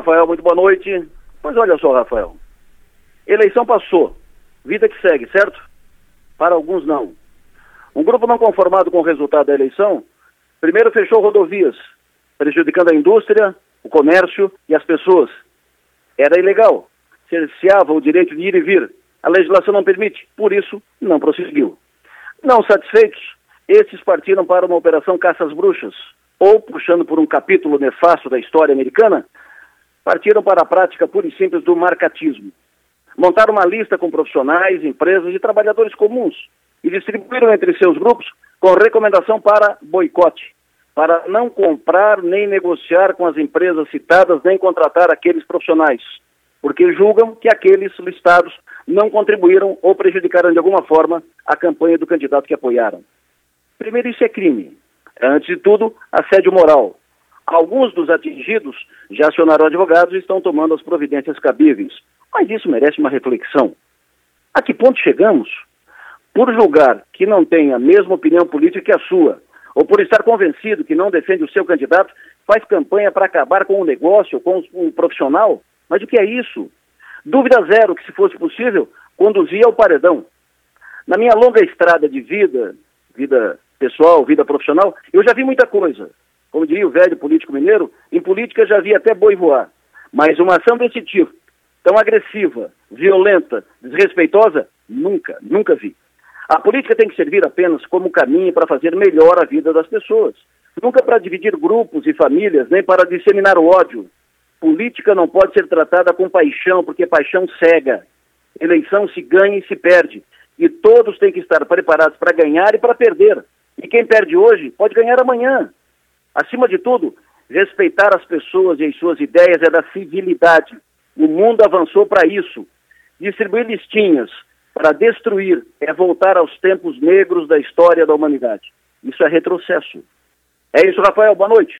Rafael, muito boa noite. Pois olha só, Rafael. Eleição passou. Vida que segue, certo? Para alguns não. Um grupo não conformado com o resultado da eleição, primeiro fechou rodovias, prejudicando a indústria, o comércio e as pessoas. Era ilegal. Cerceava o direito de ir e vir. A legislação não permite, por isso não prosseguiu. Não satisfeitos, esses partiram para uma operação caça às bruxas, ou, puxando por um capítulo nefasto da história americana, partiram para a prática pura e simples do marcatismo. Montaram uma lista com profissionais, empresas e trabalhadores comuns e distribuíram entre seus grupos com recomendação para boicote, para não comprar nem negociar com as empresas citadas nem contratar aqueles profissionais, porque julgam que aqueles listados não contribuíram ou prejudicaram de alguma forma a campanha do candidato que apoiaram. Primeiro, isso é crime. Antes de tudo, assédio moral. Alguns dos atingidos já acionaram advogados e estão tomando as providências cabíveis. Mas isso merece uma reflexão. A que ponto chegamos? Por julgar que não tem a mesma opinião política que a sua, ou por estar convencido que não defende o seu candidato, faz campanha para acabar com o negócio, com um profissional? Mas o que é isso? Dúvida zero que, se fosse possível, conduzia ao paredão. Na minha longa estrada de vida, vida pessoal, vida profissional, eu já vi muita coisa. Como diria o velho político mineiro, em política já vi até boi voar. Mas uma ação desse tipo, tão agressiva, violenta, desrespeitosa, nunca, nunca vi. A política tem que servir apenas como caminho para fazer melhor a vida das pessoas. Nunca para dividir grupos e famílias, nem para disseminar o ódio. Política não pode ser tratada com paixão, porque paixão cega. Eleição se ganha e se perde. E todos têm que estar preparados para ganhar e para perder. E quem perde hoje pode ganhar amanhã. Acima de tudo, respeitar as pessoas e as suas ideias é da civilidade. O mundo avançou para isso. Distribuir listinhas, para destruir é voltar aos tempos negros da história da humanidade. Isso é retrocesso. É isso, Rafael. Boa noite.